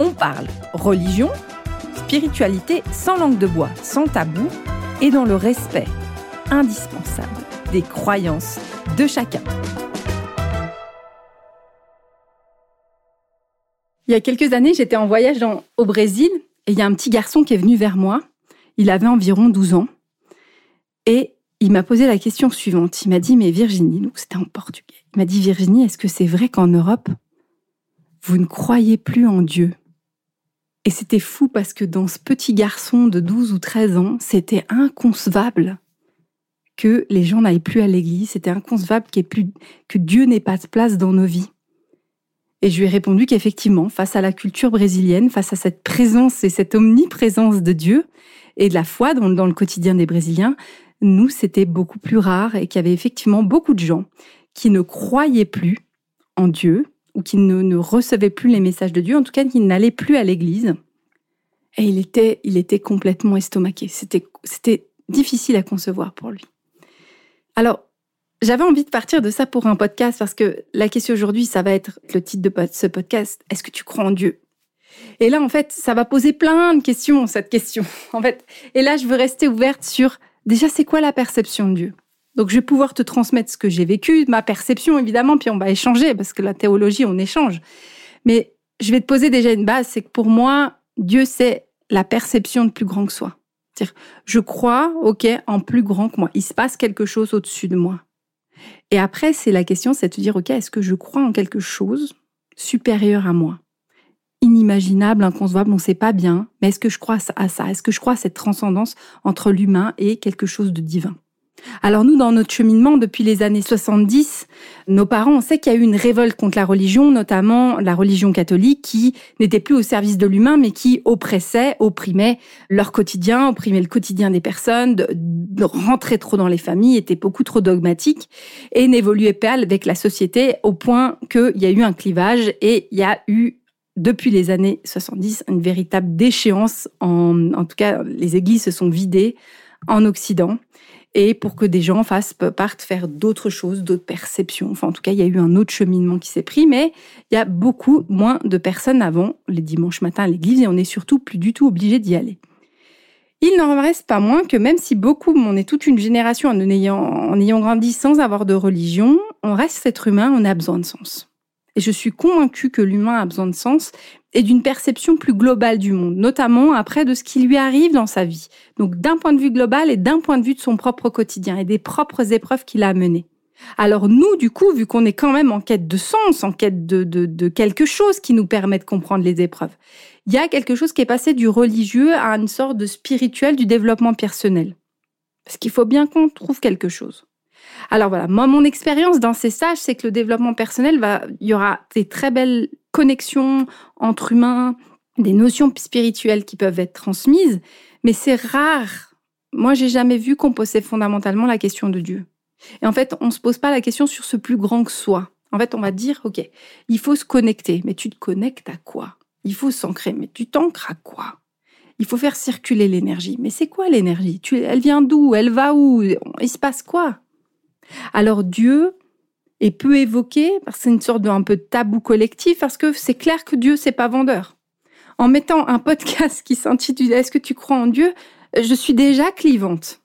on parle religion, spiritualité sans langue de bois, sans tabou et dans le respect indispensable des croyances de chacun. Il y a quelques années, j'étais en voyage au Brésil et il y a un petit garçon qui est venu vers moi. Il avait environ 12 ans. Et il m'a posé la question suivante. Il m'a dit, mais Virginie, c'était en portugais. Il m'a dit, Virginie, est-ce que c'est vrai qu'en Europe, vous ne croyez plus en Dieu? Et c'était fou parce que dans ce petit garçon de 12 ou 13 ans, c'était inconcevable que les gens n'aillent plus à l'église, c'était inconcevable que Dieu n'ait pas de place dans nos vies. Et je lui ai répondu qu'effectivement, face à la culture brésilienne, face à cette présence et cette omniprésence de Dieu et de la foi dans le quotidien des Brésiliens, nous, c'était beaucoup plus rare et qu'il y avait effectivement beaucoup de gens qui ne croyaient plus en Dieu, ou qui ne, recevait plus les messages de Dieu, en tout cas qui n'allait plus à l'église. Et il était, il était complètement estomaqué. C'était, difficile à concevoir pour lui. Alors, j'avais envie de partir de ça pour un podcast parce que la question aujourd'hui, ça va être le titre de ce podcast. Est-ce que tu crois en Dieu? Et là, en fait, ça va poser plein de questions, cette question. En fait, et là, je veux rester ouverte sur déjà, c'est quoi la perception de Dieu? Donc, je vais pouvoir te transmettre ce que j'ai vécu, ma perception, évidemment, puis on va échanger, parce que la théologie, on échange. Mais je vais te poser déjà une base, c'est que pour moi, Dieu, c'est la perception de plus grand que soi. C'est-à-dire, je crois, OK, en plus grand que moi. Il se passe quelque chose au-dessus de moi. Et après, c'est la question, c'est de te dire, OK, est-ce que je crois en quelque chose supérieur à moi? Inimaginable, inconcevable, on ne sait pas bien, mais est-ce que je crois à ça? Est-ce que je crois à cette transcendance entre l'humain et quelque chose de divin? Alors nous, dans notre cheminement depuis les années 70, nos parents, on sait qu'il y a eu une révolte contre la religion, notamment la religion catholique, qui n'était plus au service de l'humain, mais qui oppressait, opprimait leur quotidien, opprimait le quotidien des personnes, rentrer trop dans les familles, était beaucoup trop dogmatique et n'évoluait pas avec la société au point qu'il y a eu un clivage et il y a eu depuis les années 70 une véritable déchéance. En tout cas, les églises se sont vidées en Occident et pour que des gens fassent, partent faire d'autres choses, d'autres perceptions. Enfin, en tout cas, il y a eu un autre cheminement qui s'est pris, mais il y a beaucoup moins de personnes avant les dimanches matins à l'église et on n'est surtout plus du tout obligé d'y aller. Il n'en reste pas moins que même si beaucoup, on est toute une génération en ayant, en ayant grandi sans avoir de religion, on reste être humain, on a besoin de sens. Et je suis convaincue que l'humain a besoin de sens et d'une perception plus globale du monde, notamment après de ce qui lui arrive dans sa vie. Donc d'un point de vue global et d'un point de vue de son propre quotidien et des propres épreuves qu'il a menées. Alors nous, du coup, vu qu'on est quand même en quête de sens, en quête de, de, quelque chose qui nous permet de comprendre les épreuves, il y a quelque chose qui est passé du religieux à une sorte de spirituel du développement personnel. Parce qu'il faut bien qu'on trouve quelque chose. Alors voilà, moi, mon expérience dans ces stages, c'est que le développement personnel va, il y aura des très belles connexions entre humains, des notions spirituelles qui peuvent être transmises, mais c'est rare. Moi, j'ai jamais vu qu'on posait fondamentalement la question de Dieu. Et en fait, on se pose pas la question sur ce plus grand que soi. En fait, on va dire, OK, il faut se connecter, mais tu te connectes à quoi? Il faut s'ancrer, mais tu t'ancres à quoi? Il faut faire circuler l'énergie. Mais c'est quoi l'énergie? Elle vient d'où? Elle va où? Il se passe quoi? Alors Dieu est peu évoqué parce que c'est une sorte de un peu de tabou collectif parce que c'est clair que Dieu c'est pas vendeur. En mettant un podcast qui s'intitule Est-ce que tu crois en Dieu? Je suis déjà clivante.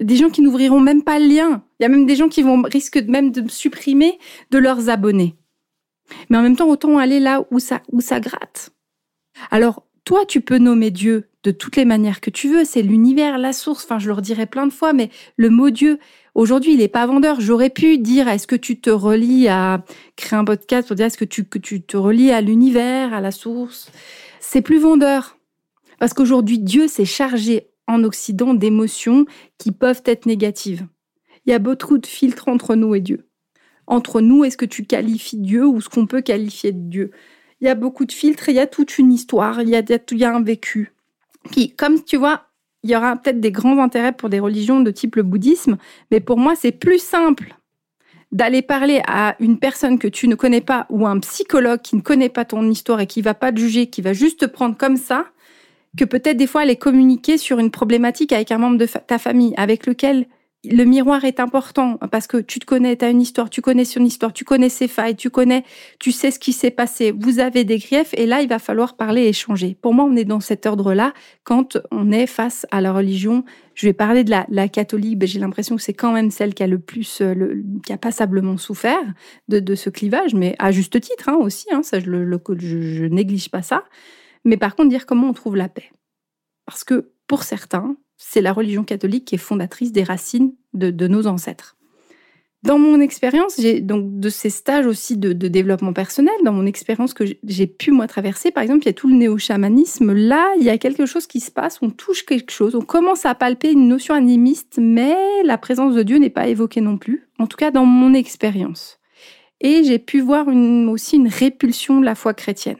Des gens qui n'ouvriront même pas le lien. Il y a même des gens qui vont risquer même de me supprimer de leurs abonnés. Mais en même temps, autant aller là où ça, où ça gratte. Alors, toi, tu peux nommer Dieu de toutes les manières que tu veux. C'est l'univers, la source. Enfin, je le redirai plein de fois, mais le mot Dieu, Aujourd'hui, il n'est pas vendeur. J'aurais pu dire, est-ce que tu te relis à créer un podcast pour dire, est-ce que tu, te relis à l'univers, à la source? C'est plus vendeur. Parce qu'aujourd'hui, Dieu s'est chargé en Occident d'émotions qui peuvent être négatives. Il y a beaucoup de filtres entre nous et Dieu. Entre nous, est-ce que tu qualifies Dieu ou ce qu'on peut qualifier de Dieu? Il y a beaucoup de filtres, il y a toute une histoire, il y a, il y a un vécu. Puis, comme tu vois, il y aura peut-être des grands intérêts pour des religions de type le bouddhisme, mais pour moi, c'est plus simple d'aller parler à une personne que tu ne connais pas ou un psychologue qui ne connaît pas ton histoire et qui va pas te juger, qui va juste te prendre comme ça, que peut-être des fois aller communiquer sur une problématique avec un membre de ta famille avec lequel le miroir est important parce que tu te connais, tu as une histoire, tu connais son histoire, tu connais ses failles, tu connais, tu sais ce qui s'est passé, vous avez des griefs et là, il va falloir parler et échanger. Pour moi, on est dans cet ordre-là quand on est face à la religion. Je vais parler de la, catholique, ben, j'ai l'impression que c'est quand même celle qui a le plus, euh, qui a passablement souffert de, ce clivage, mais à juste titre hein, aussi, hein, ça, je, le, je, je néglige pas ça. Mais par contre, dire comment on trouve la paix. Parce que pour certains, c'est la religion catholique qui est fondatrice des racines de, nos ancêtres. Dans mon expérience, donc de ces stages aussi de, développement personnel, dans mon expérience que j'ai pu moi traverser, par exemple, il y a tout le néo-chamanisme. Là, il y a quelque chose qui se passe, on touche quelque chose, on commence à palper une notion animiste, mais la présence de Dieu n'est pas évoquée non plus. En tout cas, dans mon expérience. Et j'ai pu voir aussi une répulsion de la foi chrétienne.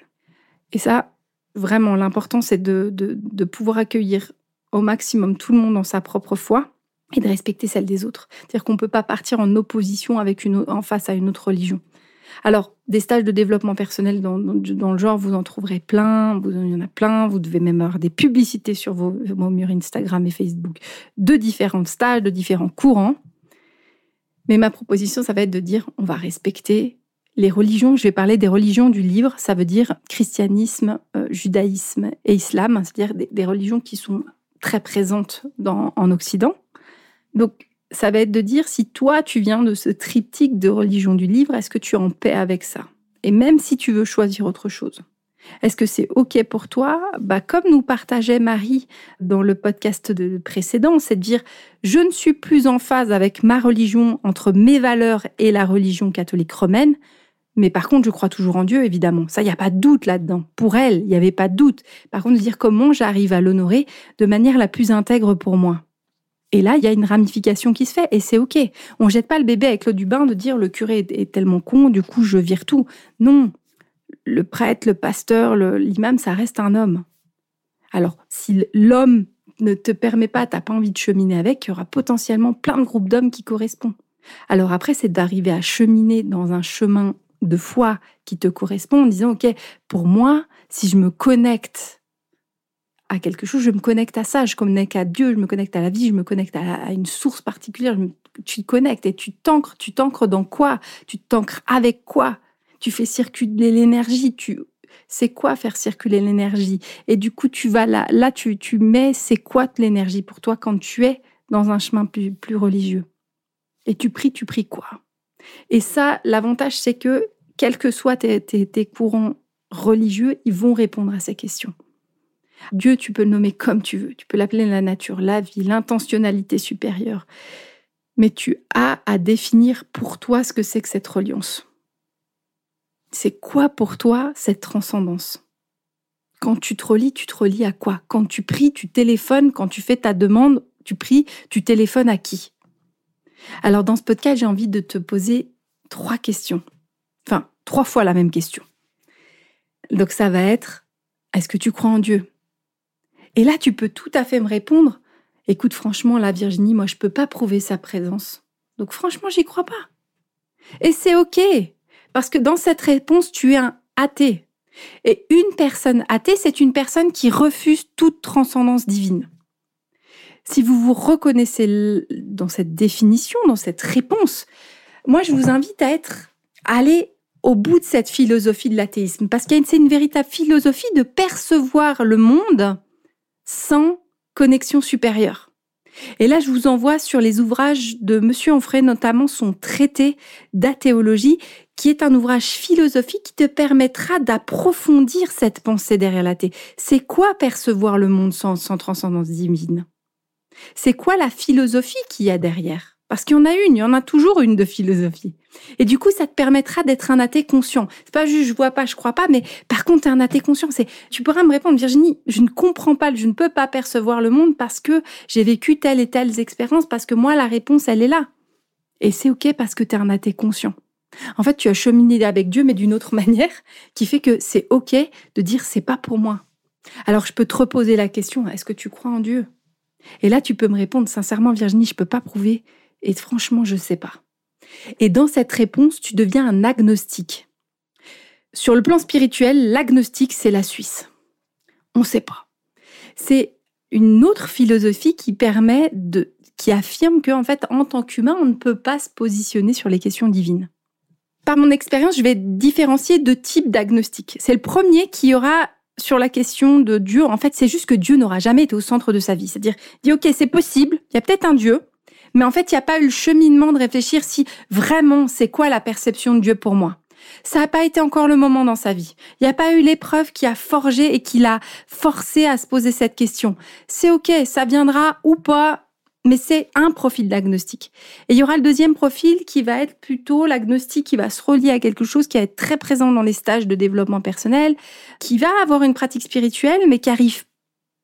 Et ça, vraiment, l'important, c'est de pouvoir accueillir au maximum tout le monde dans sa propre foi et de respecter celle des autres. C'est-à-dire qu'on ne peut pas partir en opposition avec une, en face à une autre religion. Alors, des stages de développement personnel dans, dans, le genre, vous en trouverez plein, vous, il y en a plein, vous devez même avoir des publicités sur vos, vos murs Instagram et Facebook de différents stages, de différents courants. Mais ma proposition, ça va être de dire, on va respecter les religions. Je vais parler des religions du livre, ça veut dire christianisme, euh, judaïsme et islam, c'est-à-dire des religions qui sont très présente en Occident. Donc, ça va être de dire si toi, tu viens de ce triptyque de religion du livre, est-ce que tu es en paix avec ça? Et même si tu veux choisir autre chose. Est-ce que c'est OK pour toi? Bah, Comme nous partageait Marie dans le podcast de précédent, c'est de dire je ne suis plus en phase avec ma religion entre mes valeurs et la religion catholique romaine. Mais par contre, je crois toujours en Dieu, évidemment. Ça, il n'y a pas de doute là-dedans. Pour elle, il n'y avait pas de doute. Par contre, de dire comment j'arrive à l'honorer de manière la plus intègre pour moi. Et là, il y a une ramification qui se fait et c'est OK. On jette pas le bébé avec l'eau du bain de dire le curé est tellement con, du coup, je vire tout. Non. Le prêtre, le pasteur, l'imam, ça reste un homme. Alors, si l'homme ne te permet pas, t'as pas envie de cheminer avec, il y aura potentiellement plein de groupes d'hommes qui correspondent. Alors après, c'est d'arriver à cheminer dans un chemin de foi qui te correspond en disant, OK, pour moi, si je me connecte à quelque chose, je me connecte à ça, je me connecte à Dieu, je me connecte à la vie, je me connecte à, une source particulière, tu te connectes et tu t'ancres, tu t'ancres dans quoi? Tu t'ancres avec quoi? Tu fais circuler l'énergie, tu c'est quoi faire circuler l'énergie? Et du coup, tu vas là, là tu, tu mets c'est quoi l'énergie pour toi quand tu es dans un chemin plus, plus religieux? Et tu pries, tu pries quoi? Et ça, l'avantage, c'est que, quels que soient tes, courants religieux, ils vont répondre à ces questions. Dieu, tu peux le nommer comme tu veux. Tu peux l'appeler la nature, la vie, l'intentionnalité supérieure. Mais tu as à définir pour toi ce que c'est que cette reliance. C'est quoi pour toi cette transcendance? Quand tu te relis, tu te relis à quoi? Quand tu pries, tu téléphones. Quand tu fais ta demande, tu pries, tu téléphones à qui? Alors dans ce podcast, j'ai envie de te poser trois questions. Enfin, trois fois la même question. Donc ça va être, est-ce que tu crois en Dieu? Et là, tu peux tout à fait me répondre, écoute franchement, la Virginie, moi, je ne peux pas prouver sa présence. Donc franchement, j'y crois pas. Et c'est OK, parce que dans cette réponse, tu es un athée. Et une personne athée, c'est une personne qui refuse toute transcendance divine. Si vous vous reconnaissez dans cette définition, dans cette réponse, moi je vous invite à être, à aller au bout de cette philosophie de l'athéisme, parce que c'est une véritable philosophie de percevoir le monde sans connexion supérieure. Et là, je vous envoie sur les ouvrages de Monsieur Onfray, notamment son traité d'athéologie, qui est un ouvrage philosophique qui te permettra d'approfondir cette pensée derrière l'athée. C'est quoi percevoir le monde sans, sans transcendance divine? C'est quoi la philosophie qu'il y a derrière? Parce qu'il y en a une, il y en a toujours une de philosophie. Et du coup, ça te permettra d'être un athée conscient. C'est pas juste je vois pas, je crois pas, mais par contre, t'es un athée conscient. C'est, tu pourras me répondre, Virginie, je ne comprends pas, je ne peux pas percevoir le monde parce que j'ai vécu telle et telle expérience, parce que moi, la réponse, elle est là. Et c'est ok parce que tu es un athée conscient. En fait, tu as cheminé avec Dieu, mais d'une autre manière, qui fait que c'est OK de dire c'est pas pour moi. Alors je peux te reposer la question, est-ce que tu crois en Dieu? Et là, tu peux me répondre sincèrement, Virginie, je peux pas prouver. Et franchement, je sais pas. Et dans cette réponse, tu deviens un agnostique. Sur le plan spirituel, l'agnostique, c'est la Suisse. On ne sait pas. C'est une autre philosophie qui permet de, qui affirme qu'en fait, en tant qu'humain, on ne peut pas se positionner sur les questions divines. Par mon expérience, je vais différencier deux types d'agnostiques. C'est le premier qui aura sur la question de Dieu. En fait, c'est juste que Dieu n'aura jamais été au centre de sa vie. C'est-à-dire, dit, OK, c'est possible, il y a peut-être un Dieu, mais en fait, il n'y a pas eu le cheminement de réfléchir si vraiment c'est quoi la perception de Dieu pour moi. Ça n'a pas été encore le moment dans sa vie. Il n'y a pas eu l'épreuve qui a forgé et qui l'a forcé à se poser cette question. C'est ok, ça viendra ou pas, mais c'est un profil d'agnostic. Et il y aura le deuxième profil qui va être plutôt l'agnostic qui va se relier à quelque chose qui va être très présent dans les stages de développement personnel, qui va avoir une pratique spirituelle, mais qui arrive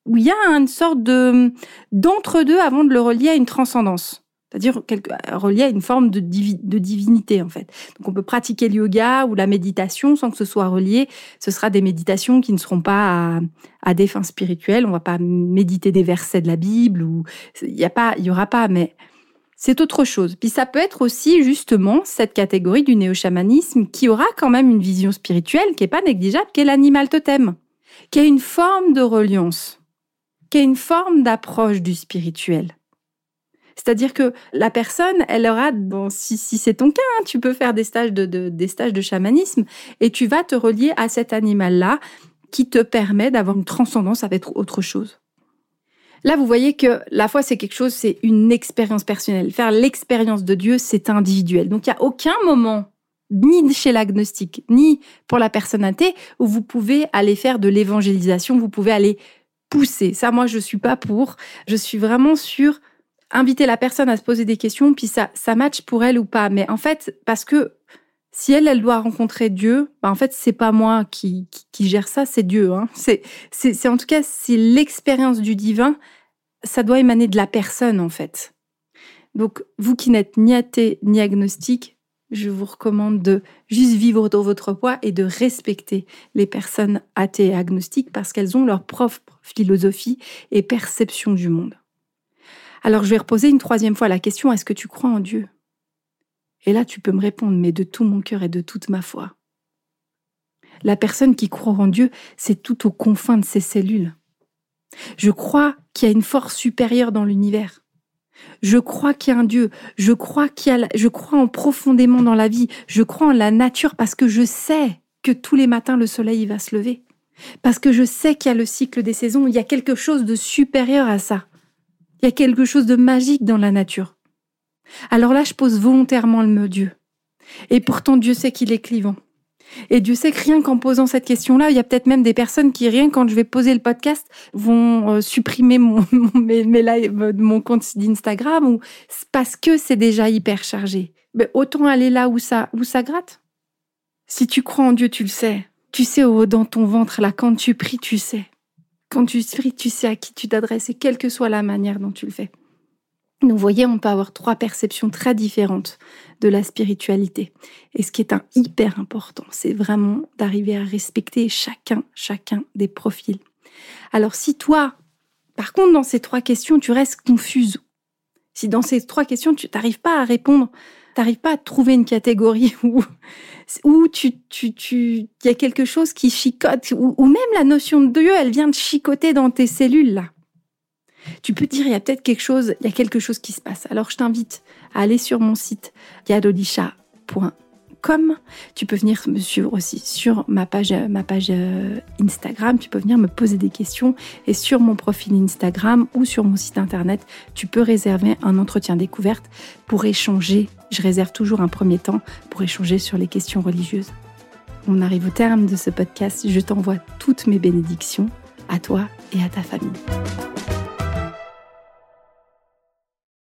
où il y a une sorte de d'entre-deux avant de le relier à une transcendance. C'est-à-dire relié à une forme de, divinité, en fait. Donc, on peut pratiquer le yoga ou la méditation sans que ce soit relié. Ce sera des méditations qui ne seront pas à, des fins spirituelles. On va pas méditer des versets de la Bible ou il y a pas, il y aura pas, mais c'est autre chose. Puis ça peut être aussi justement cette catégorie du néo-chamanisme qui aura quand même une vision spirituelle qui est pas négligeable, qui est l'animal totem, qui a une forme de reliance qui une forme d'approche du spirituel. C'est-à-dire que la personne, elle aura, si, c'est ton cas, hein, tu peux faire des stages de, des stages de chamanisme et tu vas te relier à cet animal-là qui te permet d'avoir une transcendance avec autre chose. Là, vous voyez que la foi, c'est quelque chose, c'est une expérience personnelle. Faire l'expérience de Dieu, c'est individuel. Donc, il n'y a aucun moment, ni chez l'agnostique, ni pour la personne athée, où vous pouvez aller faire de l'évangélisation, vous pouvez aller pousser. Ça, moi, je suis pas pour. Je suis vraiment sur inviter la personne à se poser des questions, puis ça, ça match pour elle ou pas. Mais en fait, parce que si elle, elle doit rencontrer Dieu, bah en fait, c'est pas moi qui, gère ça, c'est Dieu. Hein. C'est, c'est, en tout cas, c'est l'expérience du divin. Ça doit émaner de la personne, en fait. Donc, vous qui n'êtes ni athée ni agnostique, je vous recommande de juste vivre dans votre poids et de respecter les personnes athées et agnostiques parce qu'elles ont leur propre philosophie et perception du monde. Alors je vais reposer une troisième fois la question, est-ce que tu crois en Dieu? Et là tu peux me répondre, mais de tout mon cœur et de toute ma foi. La personne qui croit en Dieu, c'est tout aux confins de ses cellules. Je crois qu'il y a une force supérieure dans l'univers. Je crois qu'il y a un Dieu. Je crois je crois en profondément dans la vie. Je crois en la nature parce que je sais que tous les matins le soleil va se lever. Parce que je sais qu'il y a le cycle des saisons. Il y a quelque chose de supérieur à ça. Il y a quelque chose de magique dans la nature. Alors là, je pose volontairement le mot Dieu. Et pourtant, Dieu sait qu'il est clivant. Et Dieu sait que rien qu'en posant cette question-là, il y a peut-être même des personnes qui, rien quand je vais poser le podcast, vont euh, supprimer mon, mes, euh, mon compte d'Instagram ou parce que c'est déjà hyper chargé. Mais autant aller là où ça, où ça gratte. Si tu crois en Dieu, tu le sais. Tu sais dans ton ventre, là, quand tu pries, tu sais. Quand tu pries, tu sais à qui tu t'adresses et quelle que soit la manière dont tu le fais. Vous voyez, on peut avoir trois perceptions très différentes de la spiritualité. Et ce qui est un hyper important, c'est vraiment d'arriver à respecter chacun, chacun des profils. Alors si toi, par contre, dans ces trois questions, tu restes confuse, si dans ces trois questions, tu n'arrives pas à répondre, tu n'arrives pas à trouver une catégorie où, où tu, tu, tu, y a quelque chose qui chicote, ou, même la notion de Dieu, elle vient de chicoter dans tes cellules, là tu peux dire, il y a peut-être quelque chose, il y a quelque chose qui se passe. Alors, je t'invite à aller sur mon site yadolisha.com. Tu peux venir me suivre aussi sur ma page, ma page euh, Instagram. Tu peux venir me poser des questions. Et sur mon profil Instagram ou sur mon site internet, tu peux réserver un entretien découverte pour échanger. Je réserve toujours un premier temps pour échanger sur les questions religieuses. On arrive au terme de ce podcast. Je t'envoie toutes mes bénédictions à toi et à ta famille.